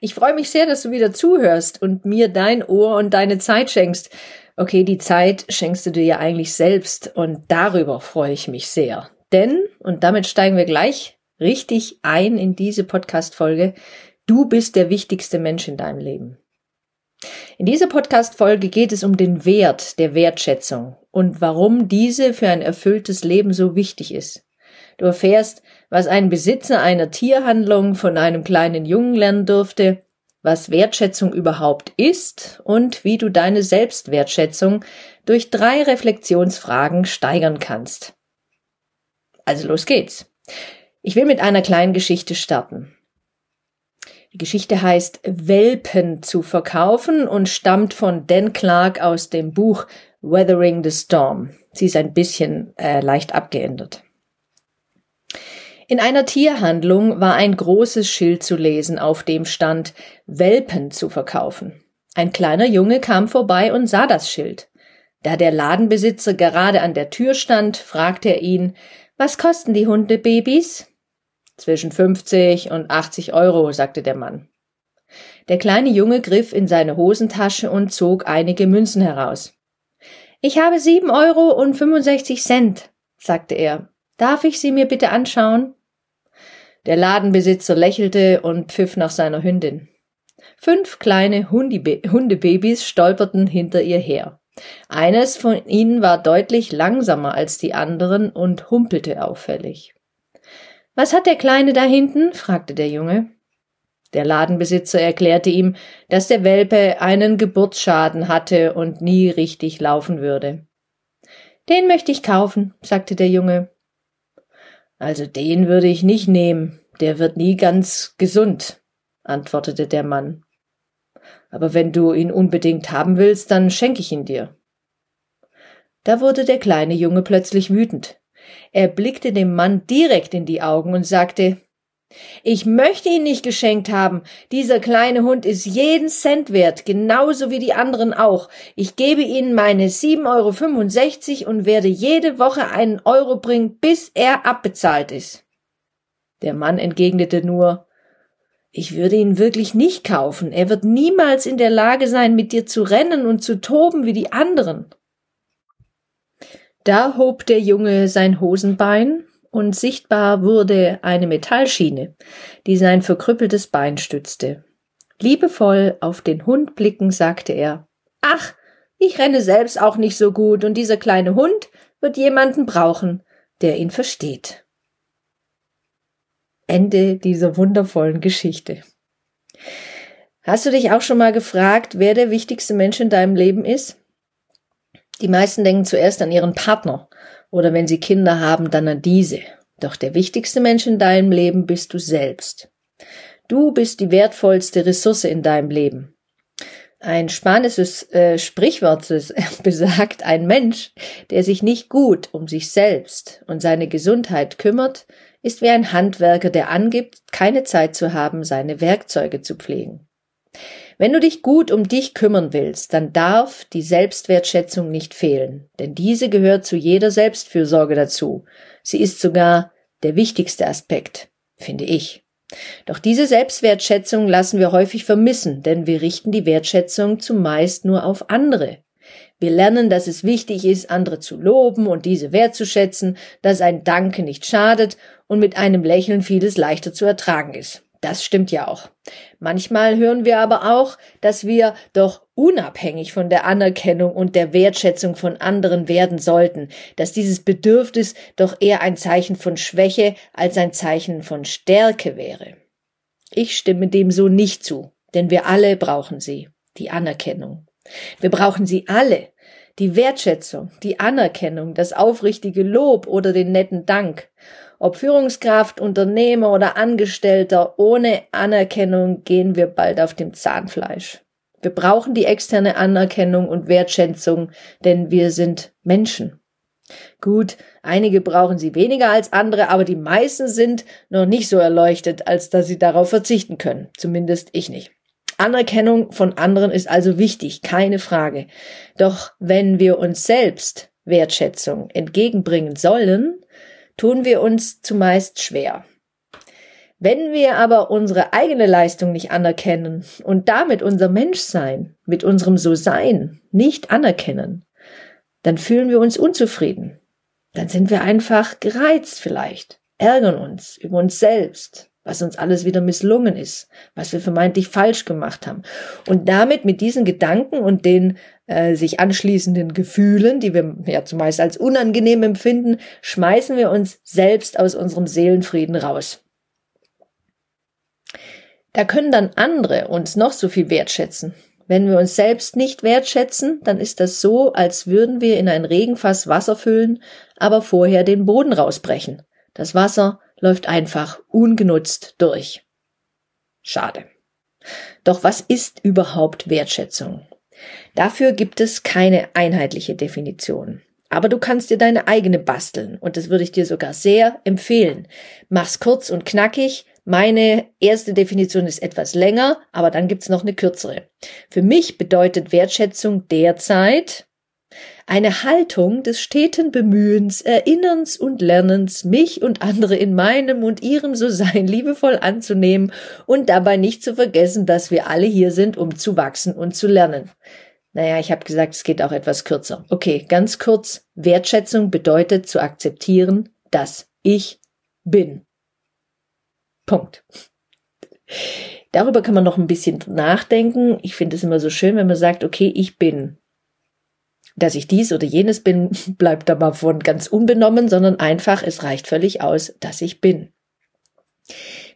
Ich freue mich sehr, dass du wieder zuhörst und mir dein Ohr und deine Zeit schenkst. Okay, die Zeit schenkst du dir ja eigentlich selbst und darüber freue ich mich sehr. Denn, und damit steigen wir gleich richtig ein in diese Podcast-Folge, du bist der wichtigste Mensch in deinem Leben. In dieser Podcast-Folge geht es um den Wert der Wertschätzung und warum diese für ein erfülltes Leben so wichtig ist. Du erfährst, was ein Besitzer einer Tierhandlung von einem kleinen Jungen lernen durfte, was Wertschätzung überhaupt ist und wie du deine Selbstwertschätzung durch drei Reflexionsfragen steigern kannst. Also los geht's. Ich will mit einer kleinen Geschichte starten. Die Geschichte heißt Welpen zu verkaufen und stammt von Dan Clark aus dem Buch Weathering the Storm. Sie ist ein bisschen äh, leicht abgeändert. In einer Tierhandlung war ein großes Schild zu lesen, auf dem stand Welpen zu verkaufen. Ein kleiner Junge kam vorbei und sah das Schild. Da der Ladenbesitzer gerade an der Tür stand, fragte er ihn, was kosten die Hundebabys? Zwischen 50 und 80 Euro, sagte der Mann. Der kleine Junge griff in seine Hosentasche und zog einige Münzen heraus. Ich habe sieben Euro und 65 Cent, sagte er. Darf ich sie mir bitte anschauen? Der Ladenbesitzer lächelte und pfiff nach seiner Hündin. Fünf kleine Hundebabys stolperten hinter ihr her. Eines von ihnen war deutlich langsamer als die anderen und humpelte auffällig. Was hat der Kleine da hinten? fragte der Junge. Der Ladenbesitzer erklärte ihm, dass der Welpe einen Geburtsschaden hatte und nie richtig laufen würde. Den möchte ich kaufen, sagte der Junge. Also den würde ich nicht nehmen, der wird nie ganz gesund, antwortete der Mann. Aber wenn du ihn unbedingt haben willst, dann schenke ich ihn dir. Da wurde der kleine Junge plötzlich wütend. Er blickte dem Mann direkt in die Augen und sagte Ich möchte ihn nicht geschenkt haben. Dieser kleine Hund ist jeden Cent wert, genauso wie die anderen auch. Ich gebe Ihnen meine 7,65 Euro und werde jede Woche einen Euro bringen, bis er abbezahlt ist. Der Mann entgegnete nur Ich würde ihn wirklich nicht kaufen. Er wird niemals in der Lage sein, mit dir zu rennen und zu toben wie die anderen. Da hob der Junge sein Hosenbein, und sichtbar wurde eine Metallschiene, die sein verkrüppeltes Bein stützte. Liebevoll auf den Hund blicken, sagte er Ach, ich renne selbst auch nicht so gut, und dieser kleine Hund wird jemanden brauchen, der ihn versteht. Ende dieser wundervollen Geschichte. Hast du dich auch schon mal gefragt, wer der wichtigste Mensch in deinem Leben ist? Die meisten denken zuerst an ihren Partner oder wenn sie Kinder haben, dann an diese. Doch der wichtigste Mensch in deinem Leben bist du selbst. Du bist die wertvollste Ressource in deinem Leben. Ein spanisches äh, Sprichwort besagt, ein Mensch, der sich nicht gut um sich selbst und seine Gesundheit kümmert, ist wie ein Handwerker, der angibt, keine Zeit zu haben, seine Werkzeuge zu pflegen. Wenn du dich gut um dich kümmern willst, dann darf die Selbstwertschätzung nicht fehlen, denn diese gehört zu jeder Selbstfürsorge dazu. Sie ist sogar der wichtigste Aspekt, finde ich. Doch diese Selbstwertschätzung lassen wir häufig vermissen, denn wir richten die Wertschätzung zumeist nur auf andere. Wir lernen, dass es wichtig ist, andere zu loben und diese wertzuschätzen, dass ein Danke nicht schadet und mit einem Lächeln vieles leichter zu ertragen ist. Das stimmt ja auch. Manchmal hören wir aber auch, dass wir doch unabhängig von der Anerkennung und der Wertschätzung von anderen werden sollten, dass dieses Bedürfnis doch eher ein Zeichen von Schwäche als ein Zeichen von Stärke wäre. Ich stimme dem so nicht zu, denn wir alle brauchen sie, die Anerkennung. Wir brauchen sie alle, die Wertschätzung, die Anerkennung, das aufrichtige Lob oder den netten Dank. Ob Führungskraft, Unternehmer oder Angestellter, ohne Anerkennung gehen wir bald auf dem Zahnfleisch. Wir brauchen die externe Anerkennung und Wertschätzung, denn wir sind Menschen. Gut, einige brauchen sie weniger als andere, aber die meisten sind noch nicht so erleuchtet, als dass sie darauf verzichten können. Zumindest ich nicht. Anerkennung von anderen ist also wichtig, keine Frage. Doch wenn wir uns selbst Wertschätzung entgegenbringen sollen, tun wir uns zumeist schwer. Wenn wir aber unsere eigene Leistung nicht anerkennen und damit unser Menschsein mit unserem So-Sein nicht anerkennen, dann fühlen wir uns unzufrieden. Dann sind wir einfach gereizt vielleicht, ärgern uns über uns selbst, was uns alles wieder misslungen ist, was wir vermeintlich falsch gemacht haben. Und damit mit diesen Gedanken und den äh, sich anschließenden Gefühlen, die wir ja zumeist als unangenehm empfinden, schmeißen wir uns selbst aus unserem Seelenfrieden raus. Da können dann andere uns noch so viel wertschätzen. Wenn wir uns selbst nicht wertschätzen, dann ist das so, als würden wir in ein Regenfass Wasser füllen, aber vorher den Boden rausbrechen. Das Wasser läuft einfach ungenutzt durch. Schade. Doch was ist überhaupt Wertschätzung? Dafür gibt es keine einheitliche Definition. Aber du kannst dir deine eigene basteln und das würde ich dir sogar sehr empfehlen. Mach's kurz und knackig, meine erste Definition ist etwas länger, aber dann gibt's noch eine kürzere. Für mich bedeutet Wertschätzung derzeit eine Haltung des steten Bemühens, Erinnerns und Lernens, mich und andere in meinem und ihrem So-Sein liebevoll anzunehmen und dabei nicht zu vergessen, dass wir alle hier sind, um zu wachsen und zu lernen. Naja, ich habe gesagt, es geht auch etwas kürzer. Okay, ganz kurz. Wertschätzung bedeutet zu akzeptieren, dass ich bin. Punkt. Darüber kann man noch ein bisschen nachdenken. Ich finde es immer so schön, wenn man sagt, okay, ich bin. Dass ich dies oder jenes bin, bleibt aber von ganz unbenommen, sondern einfach, es reicht völlig aus, dass ich bin.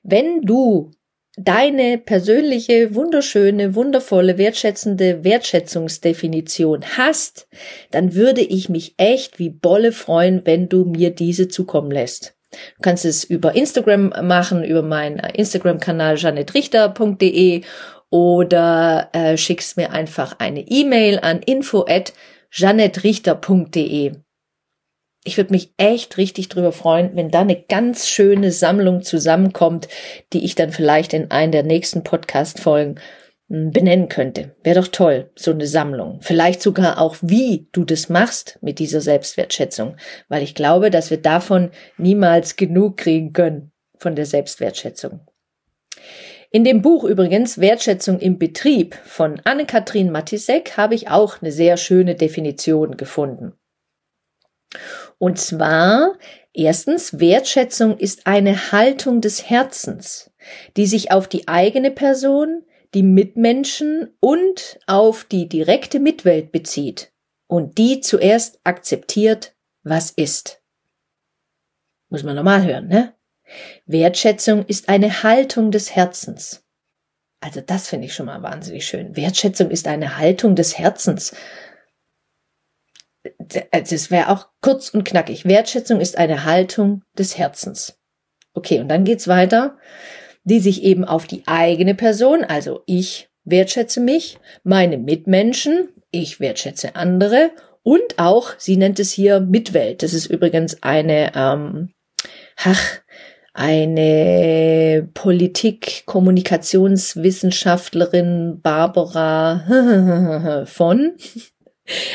Wenn du deine persönliche, wunderschöne, wundervolle, wertschätzende Wertschätzungsdefinition hast, dann würde ich mich echt wie Bolle freuen, wenn du mir diese zukommen lässt. Du kannst es über Instagram machen, über meinen Instagram-Kanal janettrichter.de oder äh, schickst mir einfach eine E-Mail an info at janettrichter.de. Ich würde mich echt richtig drüber freuen, wenn da eine ganz schöne Sammlung zusammenkommt, die ich dann vielleicht in einen der nächsten Podcast-Folgen benennen könnte. Wäre doch toll, so eine Sammlung. Vielleicht sogar auch, wie du das machst mit dieser Selbstwertschätzung, weil ich glaube, dass wir davon niemals genug kriegen können, von der Selbstwertschätzung. In dem Buch übrigens Wertschätzung im Betrieb von Anne-Kathrin Matisek habe ich auch eine sehr schöne Definition gefunden. Und zwar, erstens, Wertschätzung ist eine Haltung des Herzens, die sich auf die eigene Person, die Mitmenschen und auf die direkte Mitwelt bezieht und die zuerst akzeptiert, was ist. Muss man normal hören, ne? Wertschätzung ist eine Haltung des Herzens. Also das finde ich schon mal wahnsinnig schön. Wertschätzung ist eine Haltung des Herzens. Das wäre auch kurz und knackig. Wertschätzung ist eine Haltung des Herzens. Okay, und dann geht's weiter die sich eben auf die eigene Person, also ich wertschätze mich, meine Mitmenschen, ich wertschätze andere und auch, sie nennt es hier Mitwelt. Das ist übrigens eine, ähm, ach, eine Politik-Kommunikationswissenschaftlerin Barbara von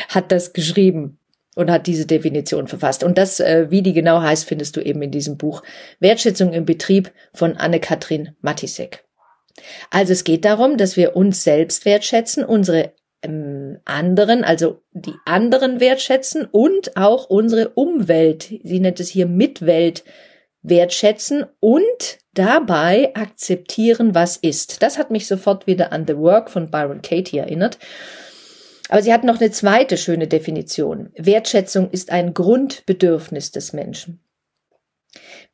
hat das geschrieben und hat diese Definition verfasst. Und das, äh, wie die genau heißt, findest du eben in diesem Buch Wertschätzung im Betrieb von Anne-Kathrin Matisek. Also es geht darum, dass wir uns selbst wertschätzen, unsere ähm, anderen, also die anderen wertschätzen und auch unsere Umwelt, sie nennt es hier Mitwelt, wertschätzen und dabei akzeptieren, was ist. Das hat mich sofort wieder an The Work von Byron Katie erinnert. Aber sie hat noch eine zweite schöne Definition. Wertschätzung ist ein Grundbedürfnis des Menschen.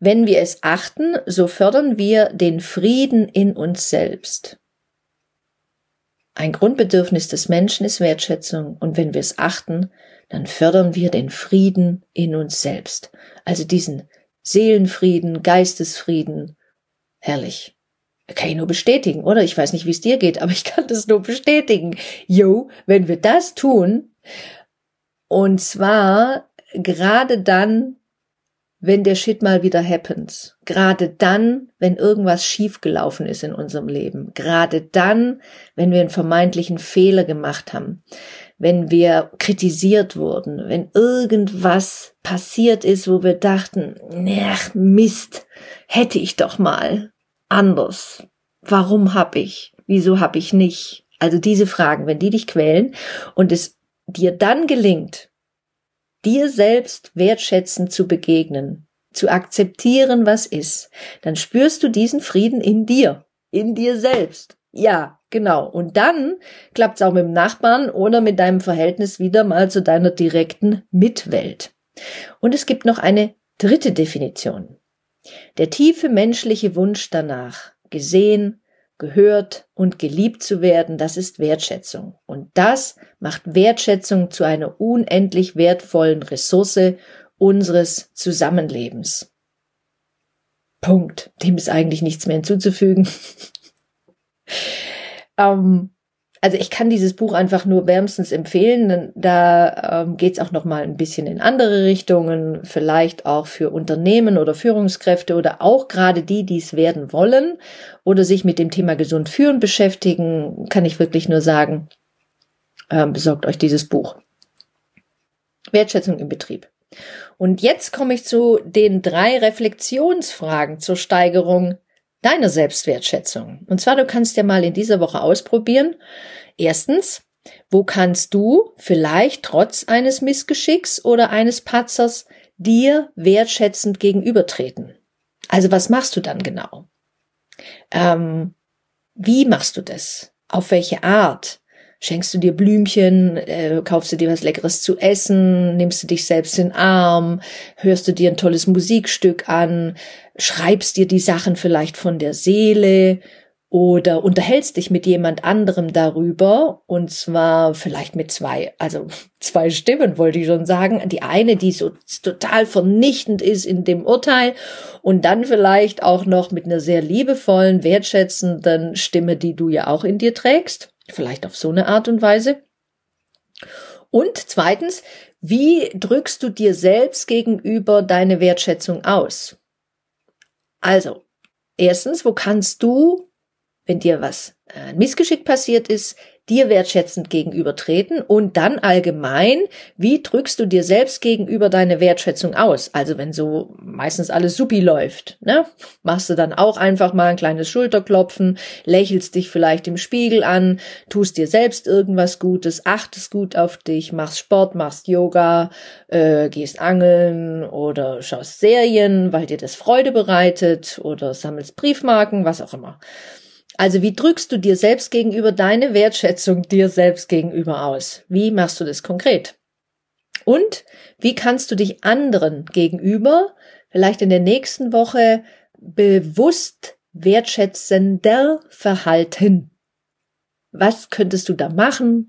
Wenn wir es achten, so fördern wir den Frieden in uns selbst. Ein Grundbedürfnis des Menschen ist Wertschätzung und wenn wir es achten, dann fördern wir den Frieden in uns selbst. Also diesen Seelenfrieden, Geistesfrieden. Herrlich. Kann ich nur bestätigen, oder? Ich weiß nicht, wie es dir geht, aber ich kann das nur bestätigen. Jo, wenn wir das tun, und zwar gerade dann, wenn der Shit mal wieder happens. Gerade dann, wenn irgendwas schiefgelaufen ist in unserem Leben. Gerade dann, wenn wir einen vermeintlichen Fehler gemacht haben. Wenn wir kritisiert wurden. Wenn irgendwas passiert ist, wo wir dachten, ach Mist, hätte ich doch mal anders. Warum hab ich? Wieso hab ich nicht? Also diese Fragen, wenn die dich quälen und es dir dann gelingt, dir selbst wertschätzend zu begegnen, zu akzeptieren, was ist, dann spürst du diesen Frieden in dir, in dir selbst. Ja, genau. Und dann klappt es auch mit dem Nachbarn oder mit deinem Verhältnis wieder mal zu deiner direkten Mitwelt. Und es gibt noch eine dritte Definition. Der tiefe menschliche Wunsch danach, gesehen, gehört und geliebt zu werden, das ist Wertschätzung. Und das macht Wertschätzung zu einer unendlich wertvollen Ressource unseres Zusammenlebens. Punkt. Dem ist eigentlich nichts mehr hinzuzufügen. ähm, also ich kann dieses Buch einfach nur wärmstens empfehlen. Da ähm, geht es auch noch mal ein bisschen in andere Richtungen, vielleicht auch für Unternehmen oder Führungskräfte oder auch gerade die, die es werden wollen oder sich mit dem Thema gesund führen beschäftigen, kann ich wirklich nur sagen, ähm, besorgt euch dieses Buch. Wertschätzung im Betrieb. Und jetzt komme ich zu den drei Reflexionsfragen zur Steigerung deiner Selbstwertschätzung. Und zwar, du kannst ja mal in dieser Woche ausprobieren. Erstens, wo kannst du vielleicht trotz eines Missgeschicks oder eines Patzers dir wertschätzend gegenübertreten? Also was machst du dann genau? Ähm, wie machst du das? Auf welche Art? Schenkst du dir Blümchen, äh, kaufst du dir was Leckeres zu essen, nimmst du dich selbst in den Arm, hörst du dir ein tolles Musikstück an, schreibst dir die Sachen vielleicht von der Seele? Oder unterhältst dich mit jemand anderem darüber? Und zwar vielleicht mit zwei, also zwei Stimmen wollte ich schon sagen. Die eine, die so total vernichtend ist in dem Urteil. Und dann vielleicht auch noch mit einer sehr liebevollen, wertschätzenden Stimme, die du ja auch in dir trägst. Vielleicht auf so eine Art und Weise. Und zweitens, wie drückst du dir selbst gegenüber deine Wertschätzung aus? Also, erstens, wo kannst du, wenn dir was äh, Missgeschick passiert ist, dir wertschätzend gegenübertreten und dann allgemein, wie drückst du dir selbst gegenüber deine Wertschätzung aus? Also wenn so meistens alles supi läuft, ne? Machst du dann auch einfach mal ein kleines Schulterklopfen, lächelst dich vielleicht im Spiegel an, tust dir selbst irgendwas Gutes, achtest gut auf dich, machst Sport, machst Yoga, äh, gehst angeln oder schaust Serien, weil dir das Freude bereitet oder sammelst Briefmarken, was auch immer. Also wie drückst du dir selbst gegenüber deine Wertschätzung dir selbst gegenüber aus? Wie machst du das konkret? Und wie kannst du dich anderen gegenüber vielleicht in der nächsten Woche bewusst wertschätzender verhalten? Was könntest du da machen?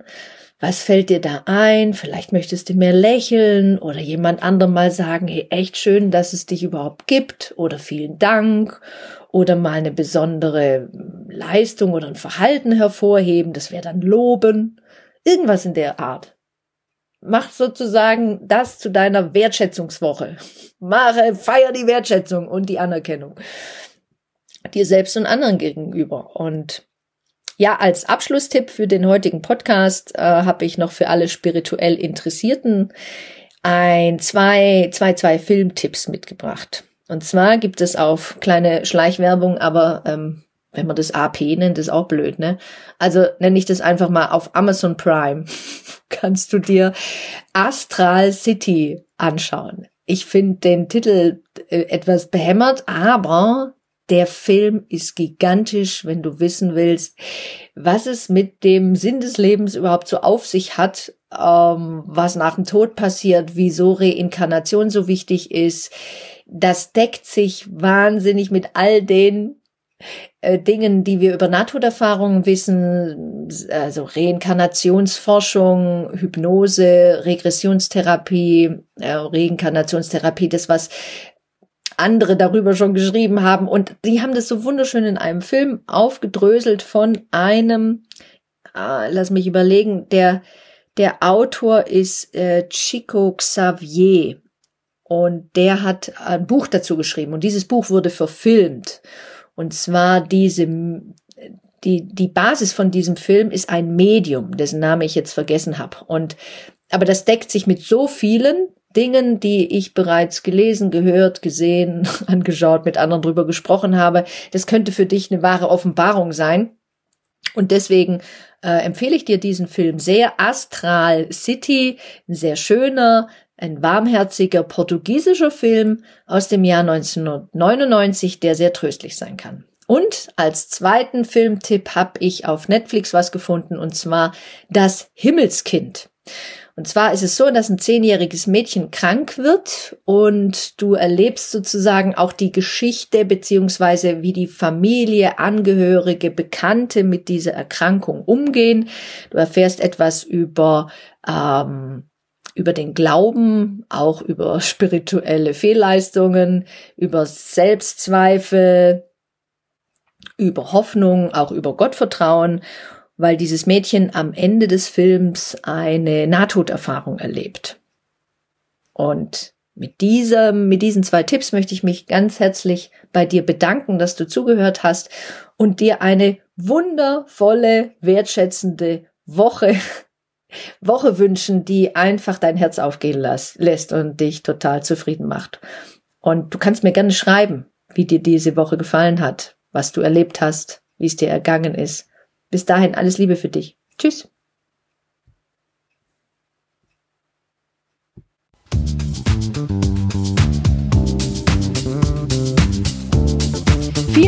Was fällt dir da ein? Vielleicht möchtest du mehr lächeln oder jemand anderem mal sagen, hey, echt schön, dass es dich überhaupt gibt oder vielen Dank oder mal eine besondere Leistung oder ein Verhalten hervorheben. Das wäre dann loben. Irgendwas in der Art. Mach sozusagen das zu deiner Wertschätzungswoche. Mache, feier die Wertschätzung und die Anerkennung. Dir selbst und anderen gegenüber. Und ja, als Abschlusstipp für den heutigen Podcast äh, habe ich noch für alle spirituell Interessierten ein zwei, zwei, zwei Filmtipps mitgebracht. Und zwar gibt es auf kleine Schleichwerbung, aber ähm, wenn man das AP nennt, ist auch blöd, ne? Also nenne ich das einfach mal auf Amazon Prime. Kannst du dir Astral City anschauen. Ich finde den Titel äh, etwas behämmert, aber der Film ist gigantisch, wenn du wissen willst, was es mit dem Sinn des Lebens überhaupt so auf sich hat, ähm, was nach dem Tod passiert, wieso Reinkarnation so wichtig ist. Das deckt sich wahnsinnig mit all den äh, Dingen, die wir über Nahtoderfahrungen wissen, also Reinkarnationsforschung, Hypnose, Regressionstherapie, äh, Reinkarnationstherapie, das was andere darüber schon geschrieben haben. Und die haben das so wunderschön in einem Film aufgedröselt von einem, äh, lass mich überlegen, der, der Autor ist äh, Chico Xavier. Und der hat ein Buch dazu geschrieben. Und dieses Buch wurde verfilmt. Und zwar diese, die, die Basis von diesem Film ist ein Medium, dessen Name ich jetzt vergessen habe. Und, aber das deckt sich mit so vielen Dingen, die ich bereits gelesen, gehört, gesehen, angeschaut, mit anderen drüber gesprochen habe. Das könnte für dich eine wahre Offenbarung sein. Und deswegen äh, empfehle ich dir diesen Film sehr. Astral City, ein sehr schöner, ein warmherziger portugiesischer Film aus dem Jahr 1999, der sehr tröstlich sein kann. Und als zweiten Filmtipp habe ich auf Netflix was gefunden, und zwar Das Himmelskind. Und zwar ist es so, dass ein zehnjähriges Mädchen krank wird und du erlebst sozusagen auch die Geschichte beziehungsweise wie die Familie, Angehörige, Bekannte mit dieser Erkrankung umgehen. Du erfährst etwas über ähm, über den Glauben, auch über spirituelle Fehlleistungen, über Selbstzweifel, über Hoffnung, auch über Gottvertrauen weil dieses Mädchen am Ende des Films eine Nahtoderfahrung erlebt. Und mit diesem, mit diesen zwei Tipps möchte ich mich ganz herzlich bei dir bedanken, dass du zugehört hast und dir eine wundervolle, wertschätzende Woche, Woche wünschen, die einfach dein Herz aufgehen lässt und dich total zufrieden macht. Und du kannst mir gerne schreiben, wie dir diese Woche gefallen hat, was du erlebt hast, wie es dir ergangen ist. Bis dahin alles Liebe für dich. Tschüss.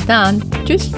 Bis dann. Tschüss.